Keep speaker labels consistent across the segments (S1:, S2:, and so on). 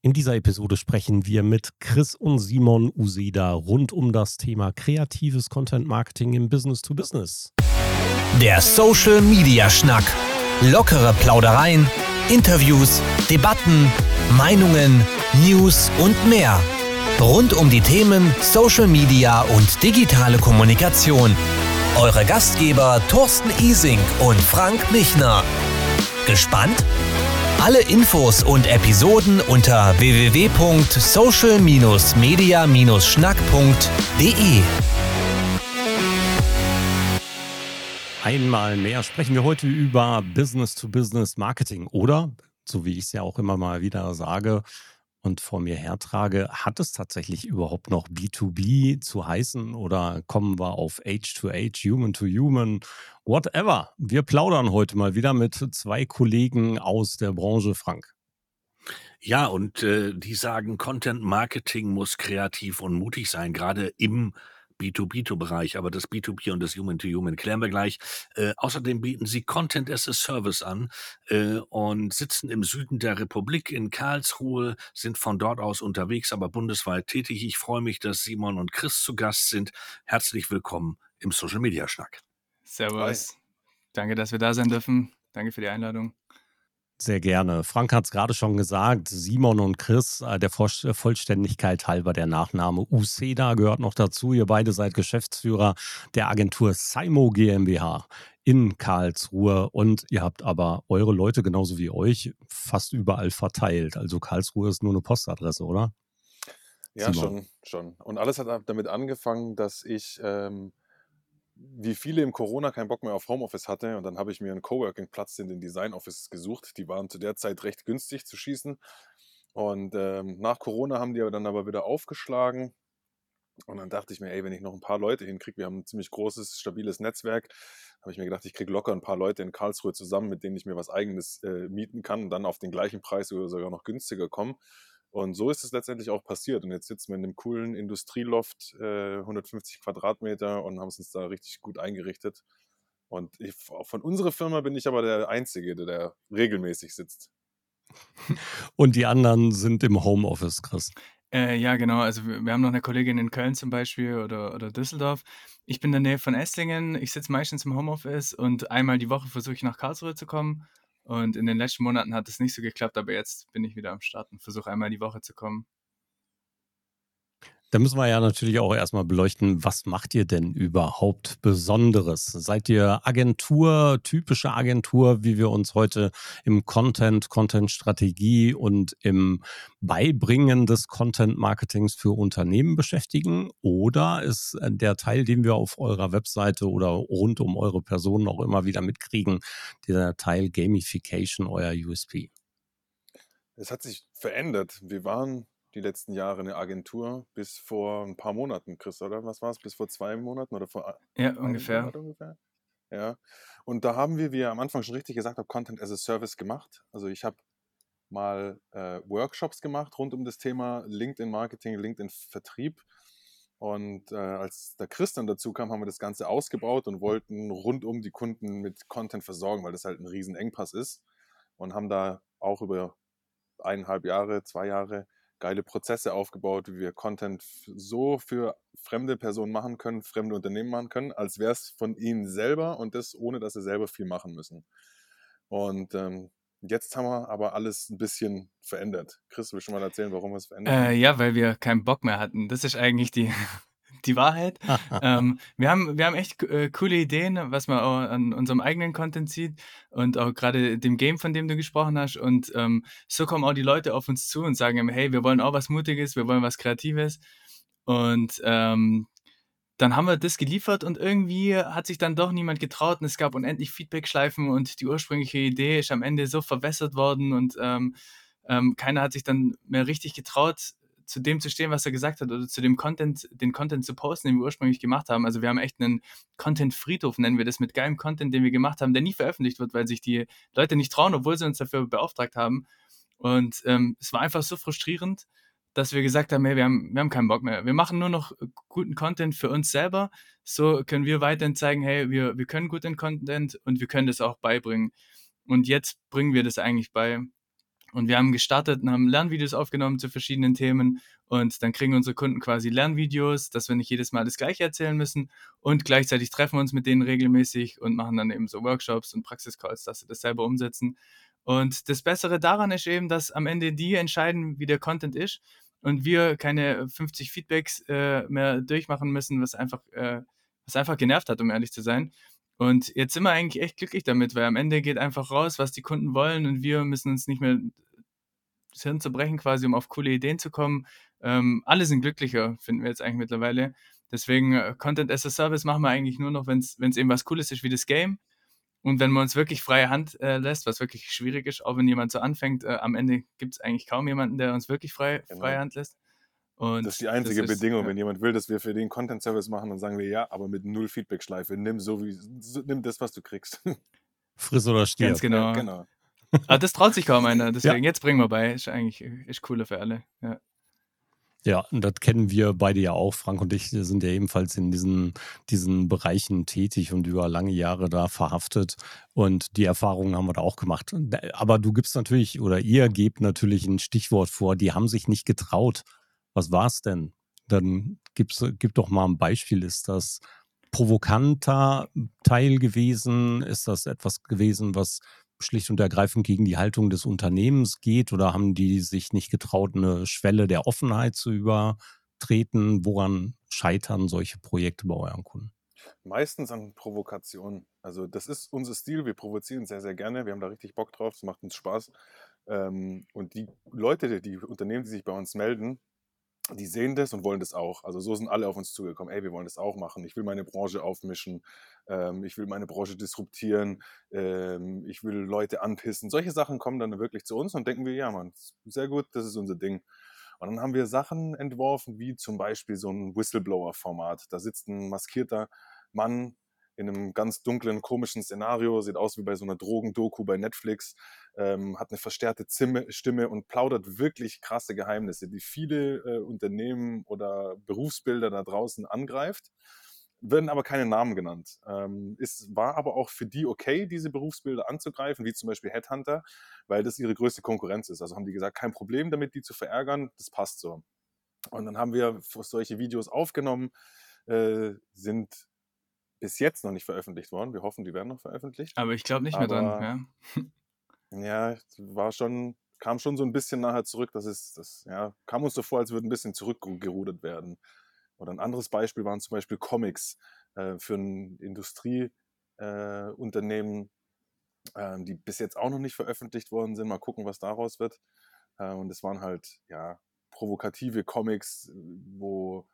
S1: In dieser Episode sprechen wir mit Chris und Simon Useda rund um das Thema kreatives Content Marketing im Business to Business.
S2: Der Social Media Schnack. Lockere Plaudereien, Interviews, Debatten, Meinungen, News und mehr. Rund um die Themen Social Media und digitale Kommunikation. Eure Gastgeber Thorsten Ising und Frank Michner. Gespannt? Alle Infos und Episoden unter www.social-media-schnack.de.
S1: Einmal mehr sprechen wir heute über Business-to-Business Marketing oder, so wie ich es ja auch immer mal wieder sage und vor mir hertrage, hat es tatsächlich überhaupt noch B2B zu heißen oder kommen wir auf Age-to-Age, Human-to-Human, whatever. Wir plaudern heute mal wieder mit zwei Kollegen aus der Branche, Frank.
S3: Ja, und äh, die sagen, Content Marketing muss kreativ und mutig sein, gerade im B2B2-Bereich, aber das B2B und das Human-to-Human klären wir gleich. Äh, außerdem bieten sie Content as a Service an äh, und sitzen im Süden der Republik in Karlsruhe, sind von dort aus unterwegs, aber bundesweit tätig. Ich freue mich, dass Simon und Chris zu Gast sind. Herzlich willkommen im Social Media Schnack.
S4: Servus. Hi. Danke, dass wir da sein dürfen. Danke für die Einladung.
S1: Sehr gerne. Frank hat es gerade schon gesagt, Simon und Chris, äh, der Vollständigkeit halber der Nachname Uceda gehört noch dazu. Ihr beide seid Geschäftsführer der Agentur Saimo GmbH in Karlsruhe und ihr habt aber eure Leute genauso wie euch fast überall verteilt. Also Karlsruhe ist nur eine Postadresse, oder?
S5: Ja, Simon. schon, schon. Und alles hat damit angefangen, dass ich ähm, wie viele im Corona keinen Bock mehr auf Homeoffice hatte und dann habe ich mir einen Coworking-Platz in den Design Offices gesucht. Die waren zu der Zeit recht günstig zu schießen. Und ähm, nach Corona haben die aber dann aber wieder aufgeschlagen. Und dann dachte ich mir, ey, wenn ich noch ein paar Leute hinkriege, wir haben ein ziemlich großes, stabiles Netzwerk, habe ich mir gedacht, ich kriege locker ein paar Leute in Karlsruhe zusammen, mit denen ich mir was eigenes äh, mieten kann und dann auf den gleichen Preis oder sogar noch günstiger kommen. Und so ist es letztendlich auch passiert. Und jetzt sitzen wir in einem coolen Industrieloft, äh, 150 Quadratmeter und haben es uns da richtig gut eingerichtet. Und ich, von unserer Firma bin ich aber der Einzige, der da regelmäßig sitzt.
S1: Und die anderen sind im Homeoffice, Chris.
S4: Äh, ja, genau. Also wir, wir, haben noch eine Kollegin in Köln zum Beispiel oder, oder Düsseldorf. Ich bin in der Nähe von Esslingen. Ich sitze meistens im Homeoffice und einmal die Woche versuche ich nach Karlsruhe zu kommen. Und in den letzten Monaten hat es nicht so geklappt, aber jetzt bin ich wieder am Start und versuche einmal die Woche zu kommen.
S1: Da müssen wir ja natürlich auch erstmal beleuchten, was macht ihr denn überhaupt Besonderes? Seid ihr Agentur, typische Agentur, wie wir uns heute im Content, Content-Strategie und im Beibringen des Content-Marketings für Unternehmen beschäftigen? Oder ist äh, der Teil, den wir auf eurer Webseite oder rund um eure Personen auch immer wieder mitkriegen, dieser Teil Gamification euer USP?
S5: Es hat sich verändert. Wir waren die letzten Jahre eine Agentur bis vor ein paar Monaten, Chris, oder? Was war es? Bis vor zwei Monaten oder vor
S4: Ja, ungefähr. ungefähr?
S5: Ja. Und da haben wir, wie ihr am Anfang schon richtig gesagt habt, Content as a Service gemacht. Also ich habe mal äh, Workshops gemacht rund um das Thema LinkedIn Marketing, LinkedIn Vertrieb. Und äh, als der Chris dann dazu kam, haben wir das Ganze ausgebaut und wollten rund um die Kunden mit Content versorgen, weil das halt ein riesen Engpass ist. Und haben da auch über eineinhalb Jahre, zwei Jahre geile Prozesse aufgebaut, wie wir Content so für fremde Personen machen können, fremde Unternehmen machen können, als wäre es von ihnen selber und das ohne, dass sie selber viel machen müssen. Und ähm, jetzt haben wir aber alles ein bisschen verändert. Chris, willst du mal erzählen, warum wir es verändert
S4: äh, Ja, weil wir keinen Bock mehr hatten. Das ist eigentlich die, die Wahrheit. ähm, wir, haben, wir haben echt äh, coole Ideen, was man auch an unserem eigenen Content sieht und auch gerade dem Game, von dem du gesprochen hast. Und ähm, so kommen auch die Leute auf uns zu und sagen, hey, wir wollen auch was Mutiges, wir wollen was Kreatives. Und ähm, dann haben wir das geliefert und irgendwie hat sich dann doch niemand getraut und es gab unendlich Feedback-Schleifen und die ursprüngliche Idee ist am Ende so verwässert worden und ähm, ähm, keiner hat sich dann mehr richtig getraut, zu dem zu stehen, was er gesagt hat oder zu dem Content, den Content zu posten, den wir ursprünglich gemacht haben. Also wir haben echt einen Content-Friedhof, nennen wir das, mit geilem Content, den wir gemacht haben, der nie veröffentlicht wird, weil sich die Leute nicht trauen, obwohl sie uns dafür beauftragt haben. Und ähm, es war einfach so frustrierend, dass wir gesagt haben, hey, wir haben, wir haben keinen Bock mehr. Wir machen nur noch guten Content für uns selber. So können wir weiterhin zeigen, hey, wir, wir können guten Content und wir können das auch beibringen. Und jetzt bringen wir das eigentlich bei Und wir haben gestartet und haben Lernvideos aufgenommen zu verschiedenen Themen. Und dann kriegen unsere Kunden quasi Lernvideos, dass wir nicht jedes Mal das Gleiche erzählen müssen. Und gleichzeitig treffen wir uns mit denen regelmäßig und machen dann eben so Workshops und Praxiscalls, dass sie das selber umsetzen. Und das Bessere daran ist eben, dass am Ende die entscheiden, wie der Content ist und wir keine 50 Feedbacks äh, mehr durchmachen müssen, was einfach, äh, was einfach genervt hat, um ehrlich zu sein. Und jetzt sind wir eigentlich echt glücklich damit, weil am Ende geht einfach raus, was die Kunden wollen und wir müssen uns nicht mehr das Hirn zu brechen, quasi, um auf coole Ideen zu kommen. Ähm, alle sind glücklicher, finden wir jetzt eigentlich mittlerweile. Deswegen äh, Content as a Service machen wir eigentlich nur noch, wenn es eben was Cooles ist wie das Game. Und wenn man uns wirklich freie Hand äh, lässt, was wirklich schwierig ist, auch wenn jemand so anfängt, äh, am Ende gibt es eigentlich kaum jemanden, der uns wirklich frei, genau. freie Hand lässt.
S5: Und das ist die einzige ist, Bedingung. Ja. Wenn jemand will, dass wir für den Content Service machen, dann sagen wir ja, aber mit null Feedback-Schleife. Nimm so wie nimm das, was du kriegst.
S1: Friss oder stirb.
S4: Ganz genau. Ja, genau. Aber das traut sich kaum einer. Deswegen, ja. jetzt bringen wir bei. Ist eigentlich ist cooler für alle. Ja.
S1: Ja, und das kennen wir beide ja auch. Frank und ich sind ja ebenfalls in diesen, diesen Bereichen tätig und über lange Jahre da verhaftet. Und die Erfahrungen haben wir da auch gemacht. Aber du gibst natürlich, oder ihr gebt natürlich ein Stichwort vor, die haben sich nicht getraut. Was war es denn? Dann gib's, gib doch mal ein Beispiel. Ist das provokanter Teil gewesen? Ist das etwas gewesen, was schlicht und ergreifend gegen die Haltung des Unternehmens geht? Oder haben die sich nicht getraut, eine Schwelle der Offenheit zu übertreten? Woran scheitern solche Projekte bei euren Kunden?
S5: Meistens an Provokation. Also das ist unser Stil. Wir provozieren sehr, sehr gerne. Wir haben da richtig Bock drauf. Es macht uns Spaß. Ähm, und die Leute, die Unternehmen, die sich bei uns melden, die sehen das und wollen das auch. Also so sind alle auf uns zugekommen. Ey, wir wollen das auch machen. Ich will meine Branche aufmischen. Ähm, ich will meine Branche disruptieren. Ähm, ich will Leute anpissen. Solche Sachen kommen dann wirklich zu uns und denken wir, ja, Mann, sehr gut, das ist unser Ding. Und dann haben wir Sachen entworfen, wie zum Beispiel so ein Whistleblower-Format. Da sitzt ein maskierter Mann in einem ganz dunklen, komischen Szenario, sieht aus wie bei so einer Drogendoku bei Netflix, ähm, hat eine verstärkte Stimme, und plaudert wirklich krasse Geheimnisse, die viele äh, Unternehmen oder Berufsbilder da draußen angreift werden aber keine Namen genannt. Ähm, es war aber auch für die okay, diese Berufsbilder anzugreifen, wie zum Beispiel Headhunter, weil das ihre größte Konkurrenz ist. Also haben die gesagt, kein Problem damit, die zu verärgern, das passt so. Und dann haben wir solche Videos aufgenommen, äh, sind bis jetzt noch nicht veröffentlicht worden. Wir hoffen, die werden noch veröffentlicht.
S4: Aber ich glaube nicht Aber, mehr dran.
S5: Ja. ja, war schon, kam schon so ein bisschen nachher zurück. Das ist, das, ja, kam uns so vor, als würde ein bisschen zurückgerudert werden. Oder ein anderes Beispiel waren zum Beispiel Comics äh, für ein Industrieunternehmen, äh, äh, die bis jetzt auch noch nicht veröffentlicht worden sind. Mal gucken, was daraus wird. Äh, und es waren halt, ja, provokative Comics, wo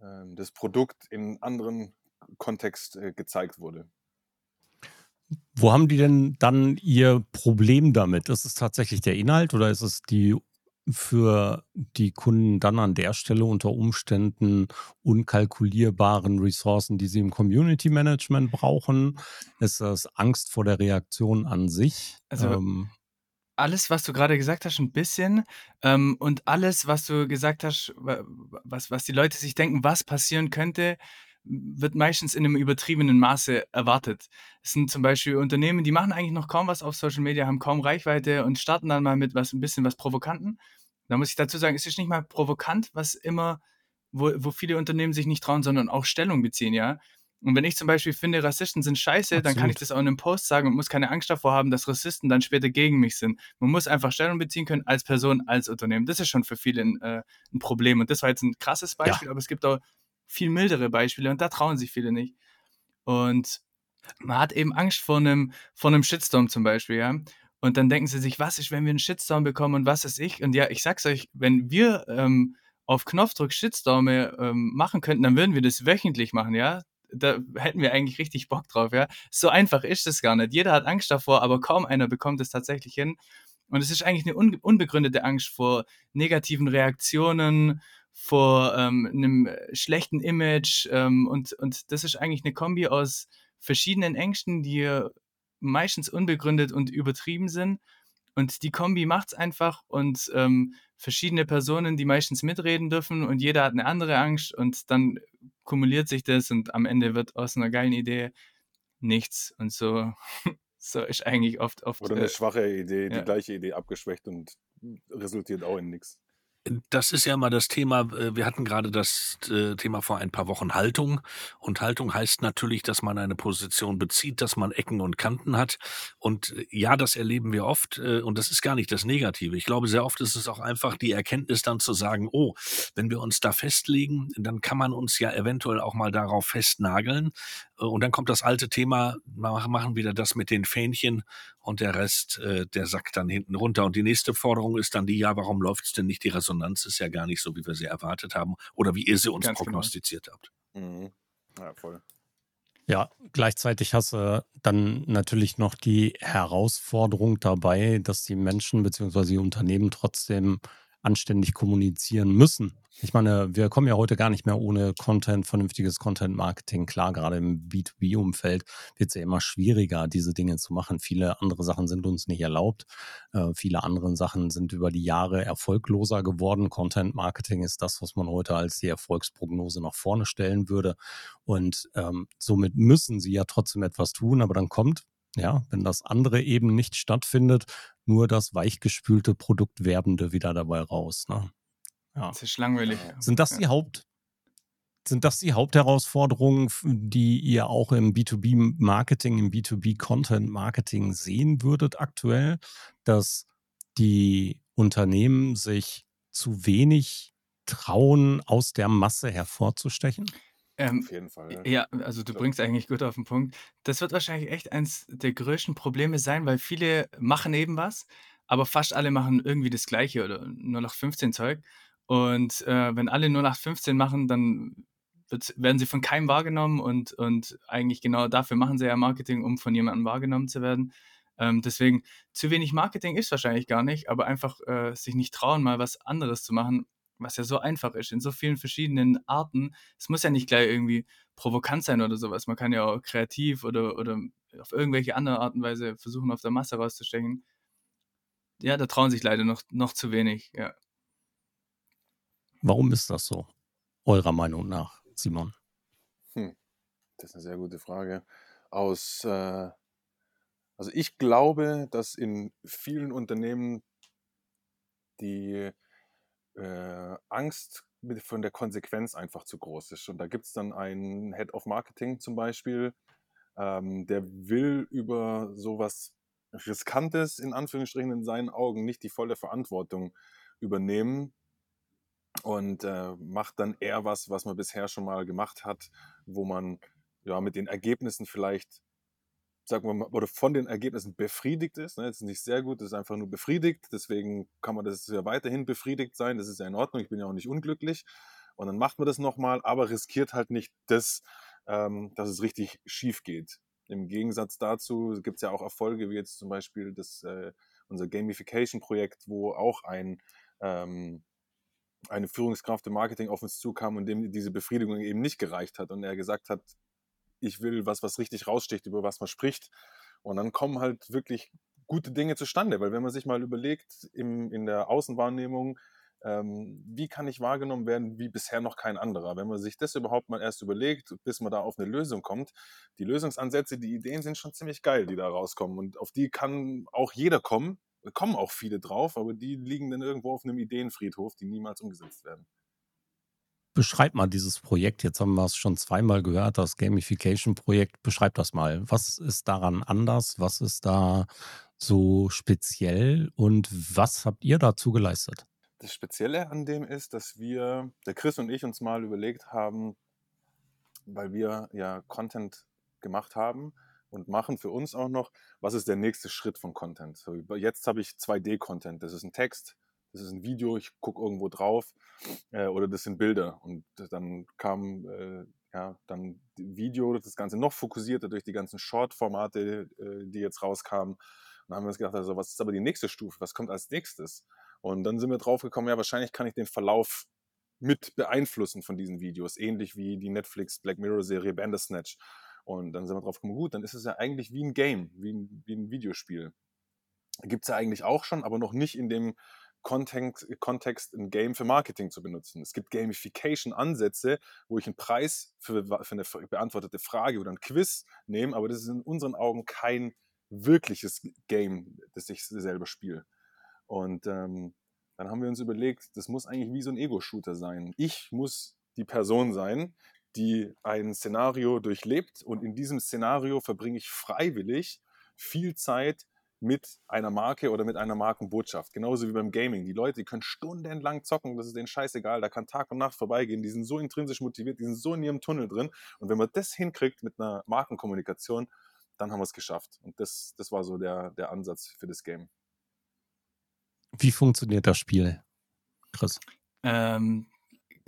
S5: ähm, das Produkt in anderen Kontext äh, gezeigt wurde.
S1: Wo haben die denn dann ihr Problem damit? Ist es tatsächlich der Inhalt oder ist es die für die Kunden dann an der Stelle unter Umständen unkalkulierbaren Ressourcen, die sie im Community Management brauchen? Ist das Angst vor der Reaktion an sich?
S4: Also ähm, alles, was du gerade gesagt hast, ein bisschen. Ähm, und alles, was du gesagt hast, was, was die Leute sich denken, was passieren könnte, wird meistens in einem übertriebenen Maße erwartet. Es sind zum Beispiel Unternehmen, die machen eigentlich noch kaum was auf Social Media, haben kaum Reichweite und starten dann mal mit was ein bisschen was Provokanten. Da muss ich dazu sagen, es ist nicht mal provokant, was immer, wo, wo viele Unternehmen sich nicht trauen, sondern auch Stellung beziehen, ja. Und wenn ich zum Beispiel finde, Rassisten sind scheiße, Absolut. dann kann ich das auch in einem Post sagen und muss keine Angst davor haben, dass Rassisten dann später gegen mich sind. Man muss einfach Stellung beziehen können als Person, als Unternehmen. Das ist schon für viele ein, äh, ein Problem. Und das war jetzt ein krasses Beispiel, ja. aber es gibt auch viel mildere Beispiele und da trauen sich viele nicht. Und man hat eben Angst vor einem, vor einem Shitstorm zum Beispiel, ja. Und dann denken sie sich, was ist, wenn wir einen Shitstorm bekommen und was ist ich? Und ja, ich sag's euch, wenn wir ähm, auf Knopfdruck Shitstorme ähm, machen könnten, dann würden wir das wöchentlich machen, ja. Da hätten wir eigentlich richtig Bock drauf, ja. So einfach ist es gar nicht. Jeder hat Angst davor, aber kaum einer bekommt es tatsächlich hin. Und es ist eigentlich eine unbegründete Angst vor negativen Reaktionen, vor ähm, einem schlechten Image. Ähm, und, und das ist eigentlich eine Kombi aus verschiedenen Ängsten, die meistens unbegründet und übertrieben sind. Und die Kombi macht es einfach und ähm, verschiedene Personen, die meistens mitreden dürfen und jeder hat eine andere Angst und dann kumuliert sich das und am Ende wird aus einer geilen Idee nichts. Und so, So ist eigentlich oft oft.
S5: Oder eine äh, schwache Idee, ja. die gleiche Idee abgeschwächt und resultiert auch in nichts.
S3: Das ist ja mal das Thema, äh, wir hatten gerade das äh, Thema vor ein paar Wochen Haltung. Und Haltung heißt natürlich, dass man eine Position bezieht, dass man Ecken und Kanten hat. Und äh, ja, das erleben wir oft. Und das ist gar nicht das Negative. Ich glaube, sehr oft ist es auch einfach die Erkenntnis dann zu sagen, oh, wenn wir uns da festlegen, dann kann man uns ja eventuell auch mal darauf festnageln. Und dann kommt das alte Thema, machen wieder das mit den Fähnchen und der Rest, der sackt dann hinten runter. Und die nächste Forderung ist dann die, ja, warum läuft es denn nicht die Resonanz? Resonanz ist ja gar nicht so, wie wir sie erwartet haben oder wie ihr sie uns Ganz genau. prognostiziert genau. habt. Mhm.
S1: Ja, voll. Ja, gleichzeitig hast du dann natürlich noch die Herausforderung dabei, dass die Menschen bzw. die Unternehmen trotzdem anständig kommunizieren müssen. Ich meine, wir kommen ja heute gar nicht mehr ohne Content, vernünftiges Content-Marketing. Klar, gerade im B2B-Umfeld wird es ja immer schwieriger, diese Dinge zu machen. Viele andere Sachen sind uns nicht erlaubt. Äh, viele andere Sachen sind über die Jahre erfolgloser geworden. Content-Marketing ist das, was man heute als die Erfolgsprognose nach vorne stellen würde. Und ähm, somit müssen sie ja trotzdem etwas tun. Aber dann kommt ja, wenn das andere eben nicht stattfindet, nur das weichgespülte Produktwerbende wieder dabei raus. Ne?
S4: Ja. Das ist langweilig.
S1: Sind das die Haupt, sind das die Hauptherausforderungen, die ihr auch im B2B-Marketing, im B2B-Content-Marketing sehen würdet aktuell, dass die Unternehmen sich zu wenig trauen, aus der Masse hervorzustechen?
S4: Ähm, Auf jeden Fall. Ja, also du bringst eigentlich gut auf den Punkt. Das wird wahrscheinlich echt eins der größten Probleme sein, weil viele machen eben was, aber fast alle machen irgendwie das Gleiche oder nur nach 15 Zeug. Und äh, wenn alle nur nach 15 machen, dann wird, werden sie von keinem wahrgenommen und, und eigentlich genau dafür machen sie ja Marketing, um von jemandem wahrgenommen zu werden. Ähm, deswegen, zu wenig Marketing ist wahrscheinlich gar nicht, aber einfach äh, sich nicht trauen, mal was anderes zu machen, was ja so einfach ist, in so vielen verschiedenen Arten. Es muss ja nicht gleich irgendwie provokant sein oder sowas. Man kann ja auch kreativ oder, oder auf irgendwelche andere Art und Weise versuchen, auf der Masse rauszustechen. Ja, da trauen sich leider noch, noch zu wenig, ja.
S1: Warum ist das so, eurer Meinung nach, Simon?
S5: Hm, das ist eine sehr gute Frage. Aus, äh, also ich glaube, dass in vielen Unternehmen die äh, Angst mit, von der Konsequenz einfach zu groß ist. Und da gibt es dann einen Head of Marketing zum Beispiel, ähm, der will über sowas Riskantes in Anführungsstrichen in seinen Augen nicht die volle Verantwortung übernehmen und äh, macht dann eher was, was man bisher schon mal gemacht hat, wo man ja mit den Ergebnissen vielleicht sagen wir mal, oder von den Ergebnissen befriedigt ist. Ne? Das ist nicht sehr gut, das ist einfach nur befriedigt. Deswegen kann man das ja weiterhin befriedigt sein. Das ist ja in Ordnung. Ich bin ja auch nicht unglücklich. Und dann macht man das nochmal, aber riskiert halt nicht das, ähm, dass es richtig schief geht. Im Gegensatz dazu gibt es ja auch Erfolge, wie jetzt zum Beispiel das, äh, unser Gamification-Projekt, wo auch ein, ähm, eine Führungskraft im Marketing auf uns zukam und dem diese Befriedigung eben nicht gereicht hat und er gesagt hat, ich will was, was richtig raussticht, über was man spricht. Und dann kommen halt wirklich gute Dinge zustande, weil wenn man sich mal überlegt, im, in der Außenwahrnehmung, ähm, wie kann ich wahrgenommen werden wie bisher noch kein anderer? Wenn man sich das überhaupt mal erst überlegt, bis man da auf eine Lösung kommt, die Lösungsansätze, die Ideen sind schon ziemlich geil, die da rauskommen. Und auf die kann auch jeder kommen, kommen auch viele drauf, aber die liegen dann irgendwo auf einem Ideenfriedhof, die niemals umgesetzt werden.
S1: Beschreib mal dieses Projekt. Jetzt haben wir es schon zweimal gehört, das Gamification-Projekt. Beschreib das mal. Was ist daran anders? Was ist da so speziell? Und was habt ihr dazu geleistet?
S5: Das Spezielle an dem ist, dass wir, der Chris und ich, uns mal überlegt haben, weil wir ja Content gemacht haben und machen für uns auch noch, was ist der nächste Schritt von Content? Jetzt habe ich 2D-Content. Das ist ein Text, das ist ein Video, ich gucke irgendwo drauf äh, oder das sind Bilder. Und dann kam äh, ja dann Video, das Ganze noch fokussierter durch die ganzen Short-Formate, äh, die jetzt rauskamen. Und dann haben wir uns gedacht, also was ist aber die nächste Stufe? Was kommt als nächstes? Und dann sind wir drauf gekommen, ja, wahrscheinlich kann ich den Verlauf mit beeinflussen von diesen Videos, ähnlich wie die Netflix Black Mirror Serie Bandersnatch. Und dann sind wir drauf gekommen, gut, dann ist es ja eigentlich wie ein Game, wie ein, wie ein Videospiel. Gibt es ja eigentlich auch schon, aber noch nicht in dem Kontext, Kontext ein Game für Marketing zu benutzen. Es gibt Gamification-Ansätze, wo ich einen Preis für, für eine beantwortete Frage oder ein Quiz nehme, aber das ist in unseren Augen kein wirkliches Game, das ich selber spiele. Und ähm, dann haben wir uns überlegt, das muss eigentlich wie so ein Ego-Shooter sein. Ich muss die Person sein, die ein Szenario durchlebt und in diesem Szenario verbringe ich freiwillig viel Zeit mit einer Marke oder mit einer Markenbotschaft. Genauso wie beim Gaming. Die Leute, die können stundenlang zocken, das ist denen scheißegal, da kann Tag und Nacht vorbeigehen, die sind so intrinsisch motiviert, die sind so in ihrem Tunnel drin. Und wenn man das hinkriegt mit einer Markenkommunikation, dann haben wir es geschafft. Und das, das war so der, der Ansatz für das Game.
S1: Wie funktioniert das Spiel, Chris?
S4: Ähm,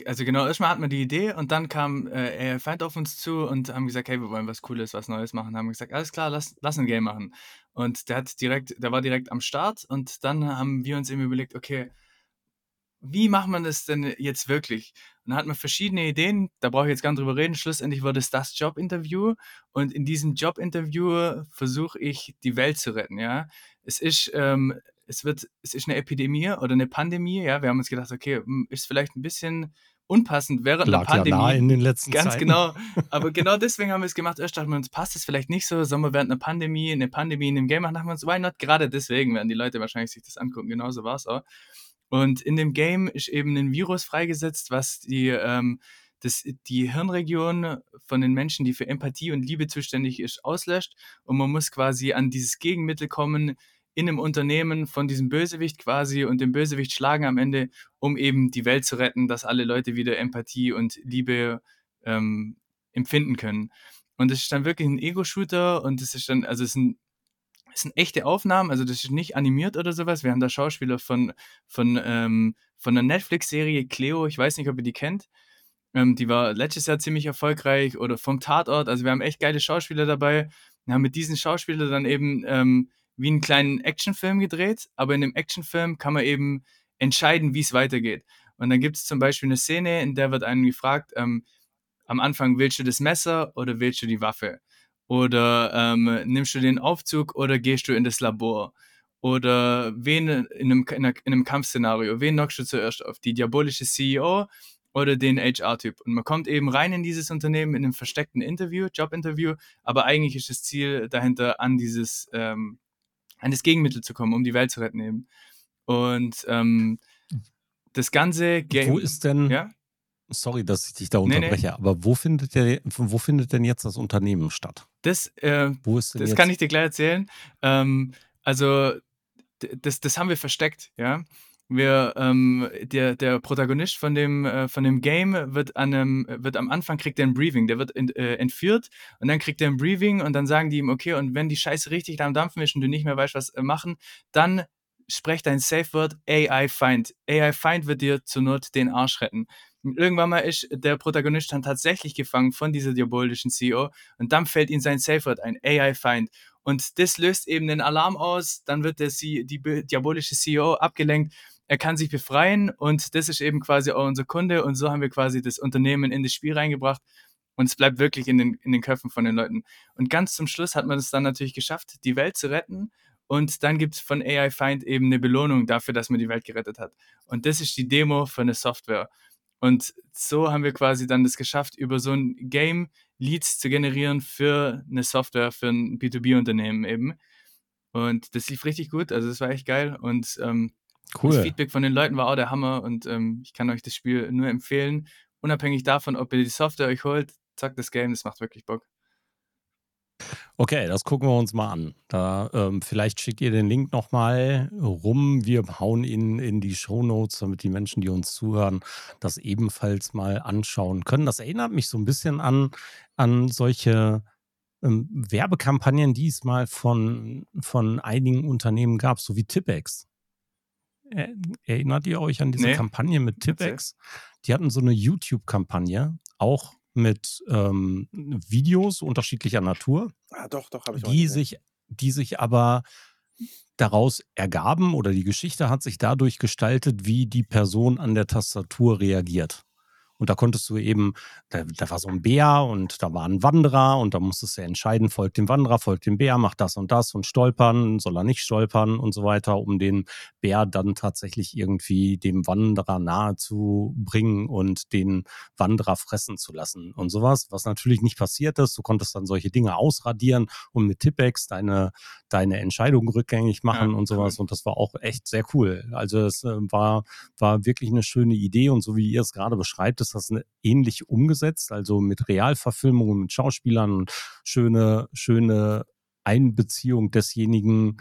S4: also genau, erstmal hatten wir die Idee und dann kam äh, Feind auf uns zu und haben gesagt, hey, wir wollen was Cooles, was Neues machen. Haben gesagt, alles klar, lass, lass ein Game machen. Und der hat direkt, der war direkt am Start und dann haben wir uns eben überlegt, okay, wie macht man das denn jetzt wirklich? Und dann hat man verschiedene Ideen, da brauche ich jetzt gar nicht drüber reden. Schlussendlich wurde es das Jobinterview und in diesem Jobinterview versuche ich die Welt zu retten, ja. Es ist ähm, es wird, es ist eine Epidemie oder eine Pandemie, ja. Wir haben uns gedacht, okay, hm, ist vielleicht ein bisschen unpassend während
S1: Lag
S4: einer Pandemie.
S1: Ja nah in den letzten
S4: Ganz
S1: Zeiten.
S4: genau. Aber genau deswegen haben wir es gemacht. Erst dachten wir uns, passt es vielleicht nicht so, sollen wir während einer Pandemie, eine Pandemie in dem Game machen, dachten wir uns, why not? Gerade deswegen werden die Leute wahrscheinlich sich das angucken. Genauso war es auch. Und in dem Game ist eben ein Virus freigesetzt, was die, ähm, das, die Hirnregion von den Menschen, die für Empathie und Liebe zuständig ist, auslöscht. Und man muss quasi an dieses Gegenmittel kommen, in einem Unternehmen von diesem Bösewicht quasi und dem Bösewicht schlagen am Ende, um eben die Welt zu retten, dass alle Leute wieder Empathie und Liebe ähm, empfinden können. Und es ist dann wirklich ein Ego-Shooter und es ist dann, also es sind, es sind echte Aufnahmen, also das ist nicht animiert oder sowas. Wir haben da Schauspieler von, von, ähm, von der Netflix-Serie Cleo, ich weiß nicht, ob ihr die kennt. Ähm, die war letztes Jahr ziemlich erfolgreich oder vom Tatort, also wir haben echt geile Schauspieler dabei. Wir haben mit diesen Schauspielern dann eben ähm, wie einen kleinen Actionfilm gedreht, aber in dem Actionfilm kann man eben entscheiden, wie es weitergeht. Und dann gibt es zum Beispiel eine Szene, in der wird einem gefragt, ähm, am Anfang willst du das Messer oder willst du die Waffe? Oder ähm, nimmst du den Aufzug oder gehst du in das Labor? Oder wen in einem, in einem Kampfszenario, wen knockst du zuerst auf? Die diabolische CEO oder den HR-Typ? Und man kommt eben rein in dieses Unternehmen in einem versteckten Interview, Jobinterview, aber eigentlich ist das Ziel dahinter, an dieses ähm, an das Gegenmittel zu kommen, um die Welt zu retten eben. Und ähm, das ganze
S1: Game. Wo ist denn. Ja? Sorry, dass ich dich da unterbreche, nee, nee. aber wo findet, der, wo findet denn jetzt das Unternehmen statt?
S4: Das, äh, wo ist denn das jetzt? kann ich dir gleich erzählen. Ähm, also, das, das haben wir versteckt, ja. Wir, ähm, der, der Protagonist von dem, äh, von dem Game wird, an einem, wird am Anfang kriegt er ein Briefing, der wird in, äh, entführt und dann kriegt er ein Briefing und dann sagen die ihm, okay, und wenn die Scheiße richtig da am Dampfen ist und du nicht mehr weißt, was äh, machen, dann sprech dein Safe Word AI Find. AI Find wird dir zur Not den Arsch retten. Und irgendwann mal ist der Protagonist dann tatsächlich gefangen von dieser diabolischen CEO und dann fällt ihm sein Safe Word ein, AI Find. Und das löst eben den Alarm aus, dann wird der C die diabolische CEO abgelenkt er kann sich befreien und das ist eben quasi auch unser Kunde und so haben wir quasi das Unternehmen in das Spiel reingebracht und es bleibt wirklich in den, in den Köpfen von den Leuten. Und ganz zum Schluss hat man es dann natürlich geschafft, die Welt zu retten und dann gibt es von AI Find eben eine Belohnung dafür, dass man die Welt gerettet hat. Und das ist die Demo für eine Software. Und so haben wir quasi dann das geschafft, über so ein Game Leads zu generieren für eine Software, für ein B2B-Unternehmen eben. Und das lief richtig gut, also das war echt geil. Und ähm, Cool. Das Feedback von den Leuten war auch der Hammer und ähm, ich kann euch das Spiel nur empfehlen. Unabhängig davon, ob ihr die Software euch holt, zack, das Game, das macht wirklich Bock.
S1: Okay, das gucken wir uns mal an. Da, ähm, vielleicht schickt ihr den Link nochmal rum. Wir hauen ihn in die Show Notes, damit die Menschen, die uns zuhören, das ebenfalls mal anschauen können. Das erinnert mich so ein bisschen an, an solche ähm, Werbekampagnen, die es mal von, von einigen Unternehmen gab, so wie Tippex. Erinnert ihr euch an diese nee. Kampagne mit Tipex? Die hatten so eine YouTube-Kampagne, auch mit ähm, Videos unterschiedlicher Natur.
S5: Ah, doch, doch, habe ich
S1: die sich, die sich aber daraus ergaben oder die Geschichte hat sich dadurch gestaltet, wie die Person an der Tastatur reagiert. Und da konntest du eben, da, da, war so ein Bär und da war ein Wanderer und da musstest du entscheiden, folgt dem Wanderer, folgt dem Bär, macht das und das und stolpern, soll er nicht stolpern und so weiter, um den Bär dann tatsächlich irgendwie dem Wanderer nahe zu bringen und den Wanderer fressen zu lassen und sowas, was natürlich nicht passiert ist. Du konntest dann solche Dinge ausradieren und mit Tippex deine, deine Entscheidung rückgängig machen ja, und sowas. Cool. Und das war auch echt sehr cool. Also es äh, war, war wirklich eine schöne Idee und so wie ihr es gerade beschreibt, ist das ähnlich umgesetzt, also mit Realverfilmungen, mit Schauspielern und schöne, schöne Einbeziehung desjenigen,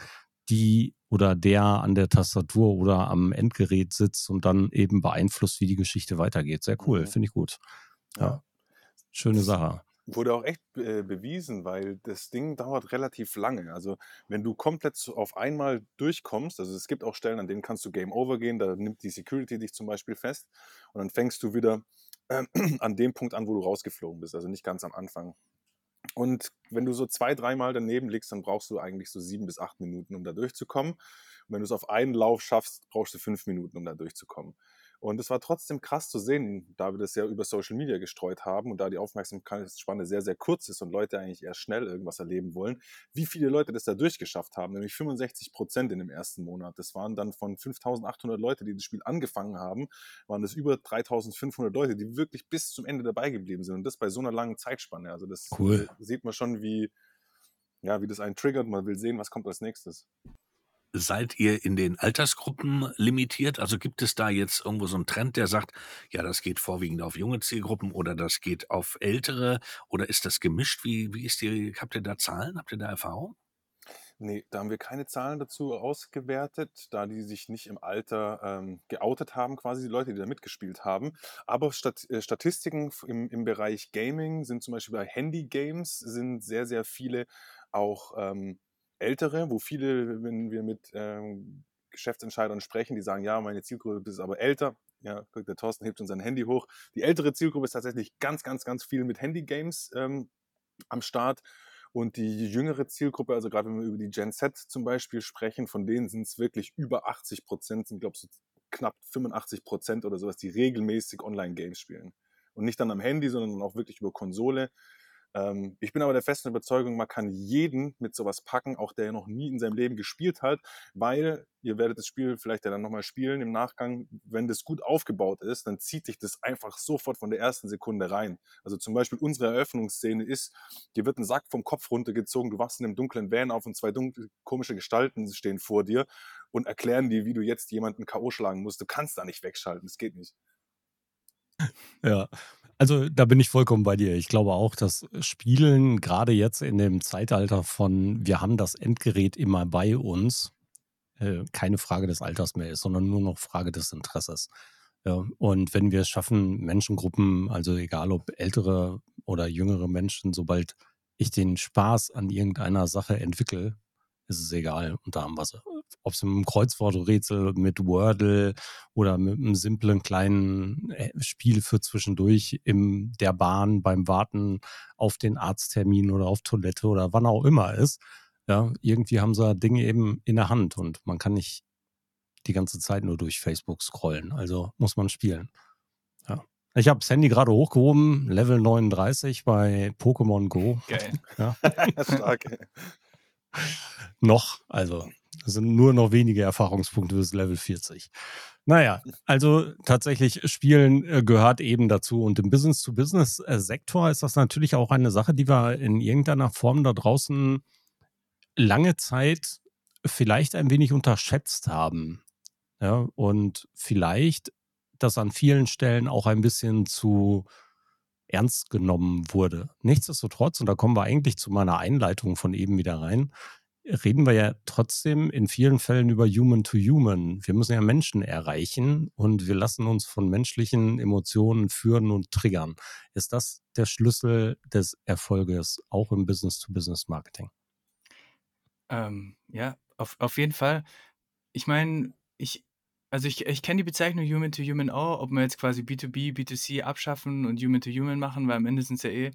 S1: die oder der an der Tastatur oder am Endgerät sitzt und dann eben beeinflusst, wie die Geschichte weitergeht. Sehr cool, mhm. finde ich gut. Ja, schöne Sache.
S5: Wurde auch echt äh, bewiesen, weil das Ding dauert relativ lange. Also wenn du komplett auf einmal durchkommst, also es gibt auch Stellen, an denen kannst du Game Over gehen, da nimmt die Security dich zum Beispiel fest und dann fängst du wieder äh, an dem Punkt an, wo du rausgeflogen bist, also nicht ganz am Anfang. Und wenn du so zwei, dreimal daneben liegst, dann brauchst du eigentlich so sieben bis acht Minuten, um da durchzukommen. Und wenn du es auf einen Lauf schaffst, brauchst du fünf Minuten, um da durchzukommen. Und es war trotzdem krass zu sehen, da wir das ja über Social Media gestreut haben und da die Aufmerksamkeitsspanne sehr, sehr kurz ist und Leute eigentlich eher schnell irgendwas erleben wollen, wie viele Leute das da durchgeschafft haben, nämlich 65 Prozent in dem ersten Monat. Das waren dann von 5800 Leute, die das Spiel angefangen haben, waren das über 3500 Leute, die wirklich bis zum Ende dabei geblieben sind und das bei so einer langen Zeitspanne. Also das cool. sieht man schon, wie, ja, wie das einen triggert. Man will sehen, was kommt als nächstes.
S3: Seid ihr in den Altersgruppen limitiert? Also gibt es da jetzt irgendwo so einen Trend, der sagt, ja, das geht vorwiegend auf junge Zielgruppen oder das geht auf ältere oder ist das gemischt? Wie, wie ist die, habt ihr da Zahlen? Habt ihr da Erfahrung?
S5: Nee, da haben wir keine Zahlen dazu ausgewertet, da die sich nicht im Alter ähm, geoutet haben, quasi die Leute, die da mitgespielt haben. Aber Stat äh, Statistiken im, im Bereich Gaming sind zum Beispiel bei Handy-Games sind sehr, sehr viele auch ähm, Ältere, wo viele, wenn wir mit ähm, Geschäftsentscheidern sprechen, die sagen, ja, meine Zielgruppe ist aber älter. Ja, der Thorsten hebt schon sein Handy hoch. Die ältere Zielgruppe ist tatsächlich ganz, ganz, ganz viel mit Handy-Games ähm, am Start. Und die jüngere Zielgruppe, also gerade wenn wir über die Gen Z zum Beispiel sprechen, von denen sind es wirklich über 80 Prozent, sind glaube ich so knapp 85 Prozent oder sowas, die regelmäßig Online-Games spielen. Und nicht dann am Handy, sondern auch wirklich über Konsole. Ähm, ich bin aber der festen Überzeugung, man kann jeden mit sowas packen, auch der noch nie in seinem Leben gespielt hat, weil ihr werdet das Spiel vielleicht ja dann nochmal spielen im Nachgang. Wenn das gut aufgebaut ist, dann zieht dich das einfach sofort von der ersten Sekunde rein. Also zum Beispiel unsere Eröffnungsszene ist, dir wird ein Sack vom Kopf runtergezogen, du wachst in einem dunklen Van auf und zwei dunkle, komische Gestalten stehen vor dir und erklären dir, wie du jetzt jemanden K.O. schlagen musst. Du kannst da nicht wegschalten, das geht nicht.
S1: Ja, also da bin ich vollkommen bei dir. Ich glaube auch, dass Spielen gerade jetzt in dem Zeitalter von wir haben das Endgerät immer bei uns, äh, keine Frage des Alters mehr ist, sondern nur noch Frage des Interesses. Und wenn wir es schaffen, Menschengruppen, also egal ob ältere oder jüngere Menschen, sobald ich den Spaß an irgendeiner Sache entwickle, ist es egal. Und da haben wir sie ob es ein Kreuzworträtsel mit Wordle oder mit einem simplen kleinen äh, Spiel für zwischendurch in der Bahn beim Warten auf den Arzttermin oder auf Toilette oder wann auch immer ist. Ja, irgendwie haben sie Dinge eben in der Hand und man kann nicht die ganze Zeit nur durch Facebook scrollen. Also muss man spielen. Ja. Ich habe das Handy gerade hochgehoben, Level 39 bei Pokémon Go.
S4: Geil.
S1: Ja. Stark. Noch, also das sind nur noch wenige Erfahrungspunkte bis Level 40. Naja, also tatsächlich Spielen äh, gehört eben dazu. Und im Business-to-Business-Sektor ist das natürlich auch eine Sache, die wir in irgendeiner Form da draußen lange Zeit vielleicht ein wenig unterschätzt haben. Ja, und vielleicht das an vielen Stellen auch ein bisschen zu ernst genommen wurde. Nichtsdestotrotz, und da kommen wir eigentlich zu meiner Einleitung von eben wieder rein, reden wir ja trotzdem in vielen Fällen über Human to Human. Wir müssen ja Menschen erreichen und wir lassen uns von menschlichen Emotionen führen und triggern. Ist das der Schlüssel des Erfolges auch im Business-to-Business-Marketing?
S4: Ähm, ja, auf, auf jeden Fall. Ich meine, ich, also ich, ich kenne die Bezeichnung Human to Human auch, ob wir jetzt quasi B2B, B2C abschaffen und Human to Human machen, weil am Ende sind es ja eh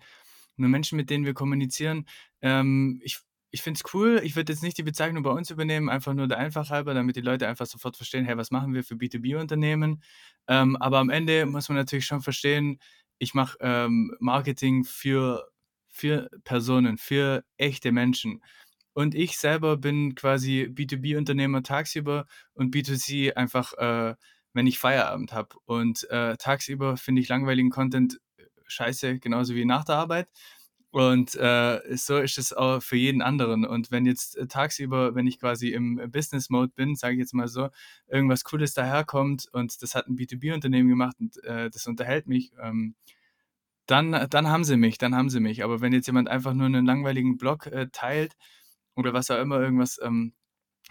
S4: nur Menschen, mit denen wir kommunizieren. Ähm, ich ich finde es cool. Ich würde jetzt nicht die Bezeichnung bei uns übernehmen, einfach nur der Einfachheit halber, damit die Leute einfach sofort verstehen, hey, was machen wir für B2B-Unternehmen? Ähm, aber am Ende muss man natürlich schon verstehen, ich mache ähm, Marketing für, für Personen, für echte Menschen. Und ich selber bin quasi B2B-Unternehmer tagsüber und B2C einfach, äh, wenn ich Feierabend habe. Und äh, tagsüber finde ich langweiligen Content äh, scheiße, genauso wie nach der Arbeit. Und äh, so ist es auch für jeden anderen. Und wenn jetzt äh, tagsüber, wenn ich quasi im Business-Mode bin, sage ich jetzt mal so, irgendwas Cooles daherkommt und das hat ein B2B-Unternehmen gemacht und äh, das unterhält mich, ähm, dann, dann haben sie mich, dann haben sie mich. Aber wenn jetzt jemand einfach nur einen langweiligen Blog äh, teilt oder was auch immer, irgendwas ähm,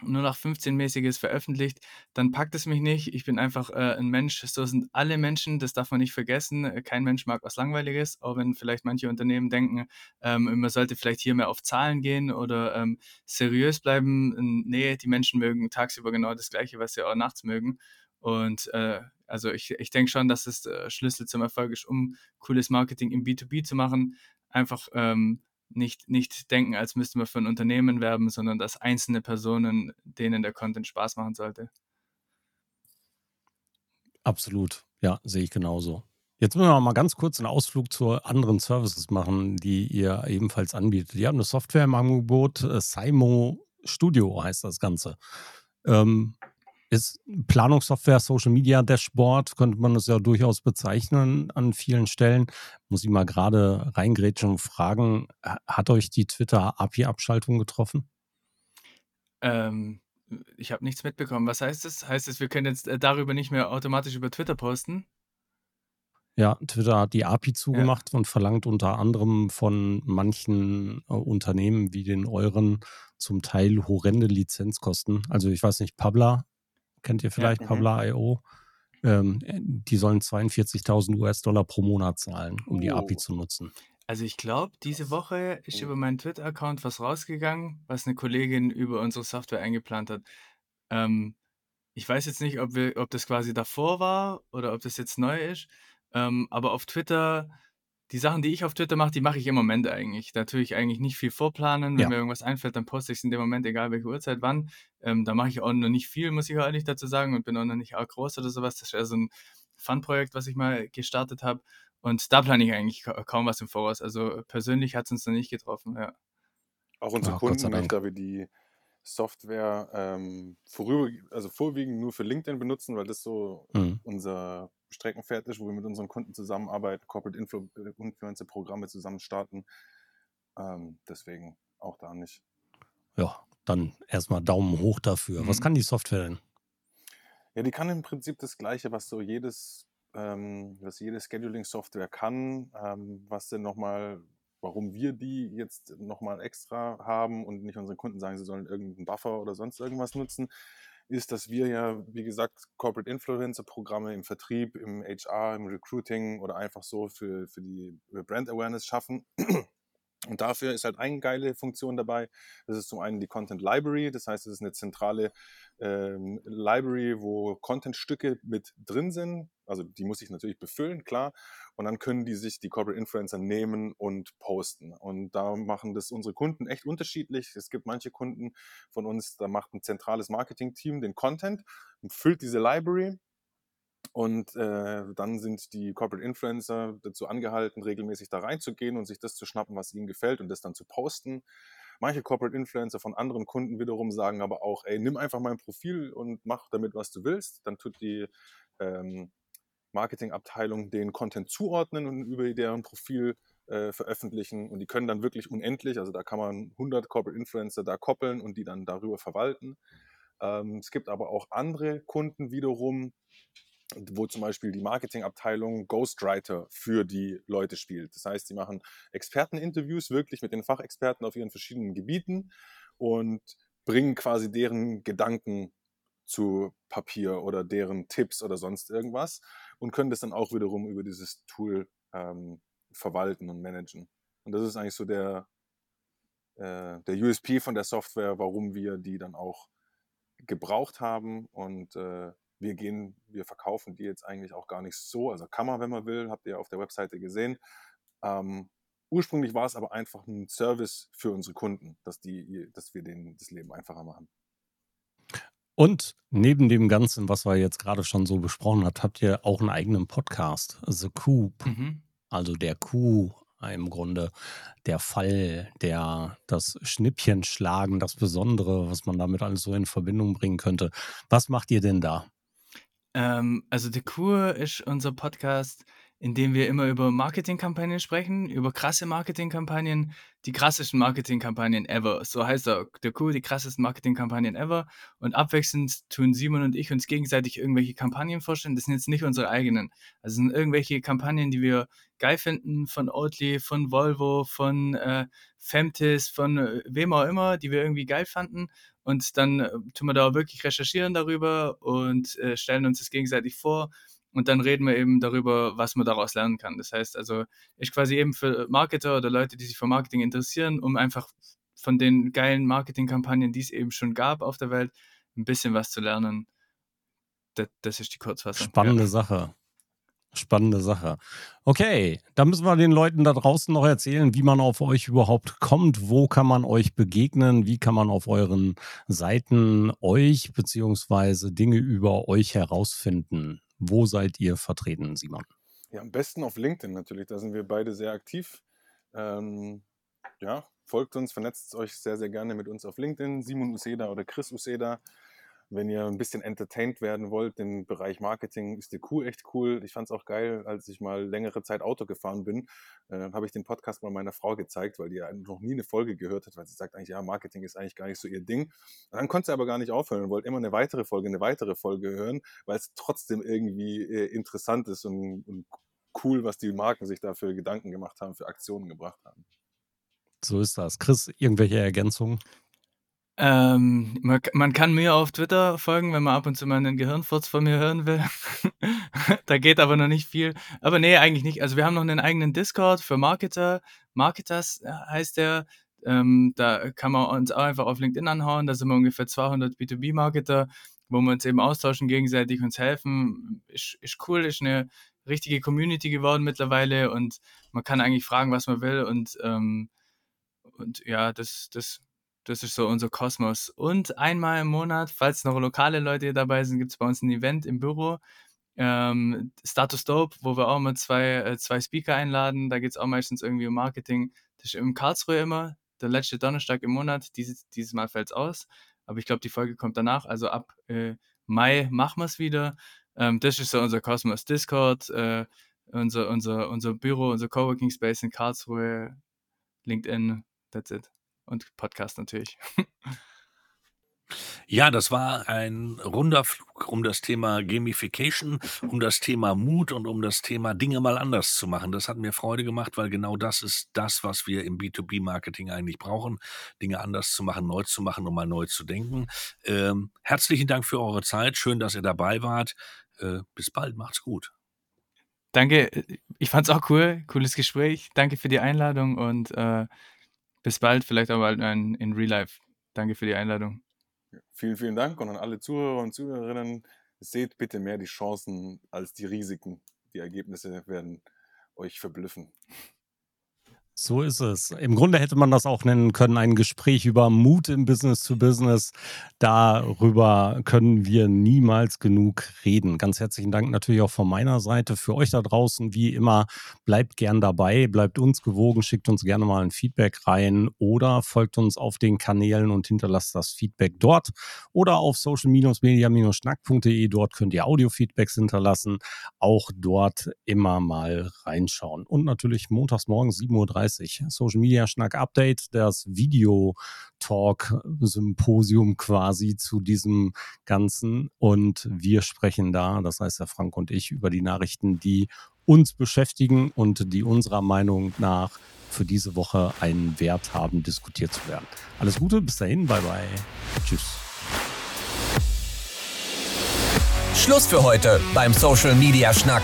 S4: nur nach 15-mäßiges veröffentlicht, dann packt es mich nicht. Ich bin einfach äh, ein Mensch. So sind alle Menschen, das darf man nicht vergessen. Kein Mensch mag was Langweiliges, auch wenn vielleicht manche Unternehmen denken, ähm, man sollte vielleicht hier mehr auf Zahlen gehen oder ähm, seriös bleiben. Nee, die Menschen mögen tagsüber genau das Gleiche, was sie auch nachts mögen. Und äh, also ich, ich denke schon, dass es äh, Schlüssel zum Erfolg ist, um cooles Marketing im B2B zu machen. Einfach ähm, nicht, nicht denken, als müsste man für ein Unternehmen werben, sondern dass einzelne Personen, denen der Content Spaß machen sollte.
S1: Absolut, ja, sehe ich genauso. Jetzt müssen wir mal ganz kurz einen Ausflug zu anderen Services machen, die ihr ebenfalls anbietet. Ihr habt eine Software im Angebot, äh, Simo Studio heißt das Ganze. Ähm, ist Planungssoftware, Social Media Dashboard, könnte man das ja durchaus bezeichnen an vielen Stellen. Muss ich mal gerade reingrätschen und fragen, hat euch die Twitter-API-Abschaltung getroffen?
S4: Ähm, ich habe nichts mitbekommen. Was heißt das? Heißt es, wir können jetzt äh, darüber nicht mehr automatisch über Twitter posten?
S1: Ja, Twitter hat die API zugemacht ja. und verlangt unter anderem von manchen äh, Unternehmen wie den euren zum Teil horrende Lizenzkosten. Also ich weiß nicht, Pabla kennt ihr vielleicht, ja, mhm. Pabla.io. Ähm, die sollen 42.000 US-Dollar pro Monat zahlen, um oh. die API zu nutzen.
S4: Also ich glaube, diese Woche ist über meinen Twitter-Account was rausgegangen, was eine Kollegin über unsere Software eingeplant hat. Ähm, ich weiß jetzt nicht, ob, wir, ob das quasi davor war oder ob das jetzt neu ist, ähm, aber auf Twitter die Sachen, die ich auf Twitter mache, die mache ich im Moment eigentlich. Da tue ich eigentlich nicht viel vorplanen. Wenn ja. mir irgendwas einfällt, dann poste ich es in dem Moment, egal welche Uhrzeit, wann. Ähm, da mache ich auch noch nicht viel, muss ich auch ehrlich dazu sagen, und bin auch noch nicht arg groß oder sowas. Das ist eher so ein Fun-Projekt, was ich mal gestartet habe. Und da plane ich eigentlich kaum was im Voraus. Also persönlich hat es uns noch nicht getroffen, ja.
S5: Auch unsere ja, Kunden nicht, da wir die Software ähm, vorüber, also vorwiegend nur für LinkedIn benutzen, weil das so mhm. unser Streckenpferd ist, wo wir mit unseren Kunden zusammenarbeiten, Corporate Influ Influencer-Programme zusammen starten. Ähm, deswegen auch da nicht.
S1: Ja, dann erstmal Daumen hoch dafür. Mhm. Was kann die Software denn?
S5: Ja, die kann im Prinzip das Gleiche, was so jedes, ähm, was jede Scheduling-Software kann, ähm, was denn nochmal, warum wir die jetzt nochmal extra haben und nicht unseren Kunden sagen, sie sollen irgendeinen Buffer oder sonst irgendwas nutzen, ist, dass wir ja, wie gesagt, Corporate Influencer-Programme im Vertrieb, im HR, im Recruiting oder einfach so für, für die Brand Awareness schaffen. Und dafür ist halt eine geile Funktion dabei. Das ist zum einen die Content Library, das heißt, es ist eine zentrale ähm, Library, wo Contentstücke mit drin sind. Also die muss ich natürlich befüllen, klar. Und dann können die sich die Corporate Influencer nehmen und posten. Und da machen das unsere Kunden echt unterschiedlich. Es gibt manche Kunden von uns, da macht ein zentrales Marketing-Team den Content und füllt diese Library und äh, dann sind die Corporate Influencer dazu angehalten, regelmäßig da reinzugehen und sich das zu schnappen, was ihnen gefällt und das dann zu posten. Manche Corporate Influencer von anderen Kunden wiederum sagen aber auch, ey, nimm einfach mein Profil und mach damit, was du willst. Dann tut die ähm, Marketingabteilung den Content zuordnen und über deren Profil äh, veröffentlichen. Und die können dann wirklich unendlich, also da kann man 100 Corporate Influencer da koppeln und die dann darüber verwalten. Ähm, es gibt aber auch andere Kunden wiederum, wo zum Beispiel die Marketingabteilung Ghostwriter für die Leute spielt. Das heißt, sie machen Experteninterviews wirklich mit den Fachexperten auf ihren verschiedenen Gebieten und bringen quasi deren Gedanken zu Papier oder deren Tipps oder sonst irgendwas und können das dann auch wiederum über dieses Tool ähm, verwalten und managen. Und das ist eigentlich so der, äh, der USP von der Software, warum wir die dann auch gebraucht haben und äh, wir gehen, wir verkaufen die jetzt eigentlich auch gar nicht so. Also kann man, wenn man will, habt ihr auf der Webseite gesehen. Ähm, Ursprünglich war es aber einfach ein Service für unsere Kunden, dass, die, dass wir denen das Leben einfacher machen.
S1: Und neben dem Ganzen, was wir jetzt gerade schon so besprochen haben, habt ihr auch einen eigenen Podcast, The Coup. Mhm. Also der Coup im Grunde, der Fall, der das Schnippchen schlagen, das Besondere, was man damit alles so in Verbindung bringen könnte. Was macht ihr denn da?
S4: Ähm, also The Coup ist unser Podcast, in dem wir immer über Marketingkampagnen sprechen, über krasse Marketingkampagnen, die krassesten Marketingkampagnen ever. So heißt er, der Coup, die krassesten Marketingkampagnen ever. Und abwechselnd tun Simon und ich uns gegenseitig irgendwelche Kampagnen vorstellen. Das sind jetzt nicht unsere eigenen. Also sind irgendwelche Kampagnen, die wir geil finden, von Oatly, von Volvo, von äh, Femtis, von äh, wem auch immer, die wir irgendwie geil fanden. Und dann äh, tun wir da wirklich recherchieren darüber und äh, stellen uns das gegenseitig vor und dann reden wir eben darüber, was man daraus lernen kann. Das heißt also, ich quasi eben für Marketer oder Leute, die sich für Marketing interessieren, um einfach von den geilen Marketingkampagnen, die es eben schon gab auf der Welt, ein bisschen was zu lernen. Das, das ist die Kurzfassung.
S1: Spannende ja. Sache. Spannende Sache. Okay, da müssen wir den Leuten da draußen noch erzählen, wie man auf euch überhaupt kommt. Wo kann man euch begegnen? Wie kann man auf euren Seiten euch beziehungsweise Dinge über euch herausfinden? Wo seid ihr vertreten, Simon?
S5: Ja, am besten auf LinkedIn natürlich. Da sind wir beide sehr aktiv. Ähm, ja, folgt uns, vernetzt euch sehr, sehr gerne mit uns auf LinkedIn. Simon Useda oder Chris Useda. Wenn ihr ein bisschen entertained werden wollt im Bereich Marketing, ist die Kuh echt cool. Ich fand es auch geil, als ich mal längere Zeit Auto gefahren bin, äh, habe ich den Podcast mal meiner Frau gezeigt, weil die ja noch nie eine Folge gehört hat, weil sie sagt eigentlich, ja, Marketing ist eigentlich gar nicht so ihr Ding. Und dann konnte sie aber gar nicht aufhören und wollte immer eine weitere Folge, eine weitere Folge hören, weil es trotzdem irgendwie äh, interessant ist und, und cool, was die Marken sich da für Gedanken gemacht haben, für Aktionen gebracht haben.
S1: So ist das. Chris, irgendwelche Ergänzungen?
S4: Ähm, man, man, kann mir auf Twitter folgen, wenn man ab und zu mal einen Gehirnfurz von mir hören will. da geht aber noch nicht viel. Aber nee, eigentlich nicht. Also wir haben noch einen eigenen Discord für Marketer. Marketers äh, heißt der. Ähm, da kann man uns auch einfach auf LinkedIn anhauen. Da sind wir ungefähr 200 B2B-Marketer, wo wir uns eben austauschen, gegenseitig uns helfen. Ist, ist cool, ist eine richtige Community geworden mittlerweile und man kann eigentlich fragen, was man will und, ähm, und ja, das, das das ist so unser Kosmos. Und einmal im Monat, falls noch lokale Leute dabei sind, gibt es bei uns ein Event im Büro. Ähm, Status Dope, wo wir auch mal zwei, äh, zwei Speaker einladen. Da geht es auch meistens irgendwie um Marketing. Das ist im Karlsruhe immer, der letzte Donnerstag im Monat. Dieses, dieses Mal fällt es aus. Aber ich glaube, die Folge kommt danach. Also ab äh, Mai machen wir es wieder. Ähm, das ist so unser Kosmos. Discord, äh, unser, unser, unser Büro, unser Coworking Space in Karlsruhe, LinkedIn, that's it und Podcast natürlich.
S3: Ja, das war ein runder Flug um das Thema Gamification, um das Thema Mut und um das Thema Dinge mal anders zu machen. Das hat mir Freude gemacht, weil genau das ist das, was wir im B2B-Marketing eigentlich brauchen, Dinge anders zu machen, neu zu machen und mal neu zu denken. Ähm, herzlichen Dank für eure Zeit. Schön, dass ihr dabei wart. Äh, bis bald. Macht's gut.
S4: Danke. Ich fand's auch cool. Cooles Gespräch. Danke für die Einladung und äh, bis bald, vielleicht bald in, in Real Life. Danke für die Einladung.
S5: Vielen, vielen Dank und an alle Zuhörer und Zuhörerinnen. Seht bitte mehr die Chancen als die Risiken. Die Ergebnisse werden euch verblüffen.
S1: So ist es. Im Grunde hätte man das auch nennen können, ein Gespräch über Mut im Business to Business. Darüber können wir niemals genug reden. Ganz herzlichen Dank natürlich auch von meiner Seite für euch da draußen. Wie immer, bleibt gern dabei, bleibt uns gewogen, schickt uns gerne mal ein Feedback rein oder folgt uns auf den Kanälen und hinterlasst das Feedback dort oder auf social-media-schnack.de. Dort könnt ihr Audio-Feedbacks hinterlassen. Auch dort immer mal reinschauen. Und natürlich montags morgen 7.30 Uhr Social Media Schnack Update, das Video Talk Symposium quasi zu diesem Ganzen. Und wir sprechen da, das heißt der Frank und ich, über die Nachrichten, die uns beschäftigen und die unserer Meinung nach für diese Woche einen Wert haben, diskutiert zu werden. Alles Gute, bis dahin, bye bye. Tschüss.
S2: Schluss für heute beim Social Media Schnack.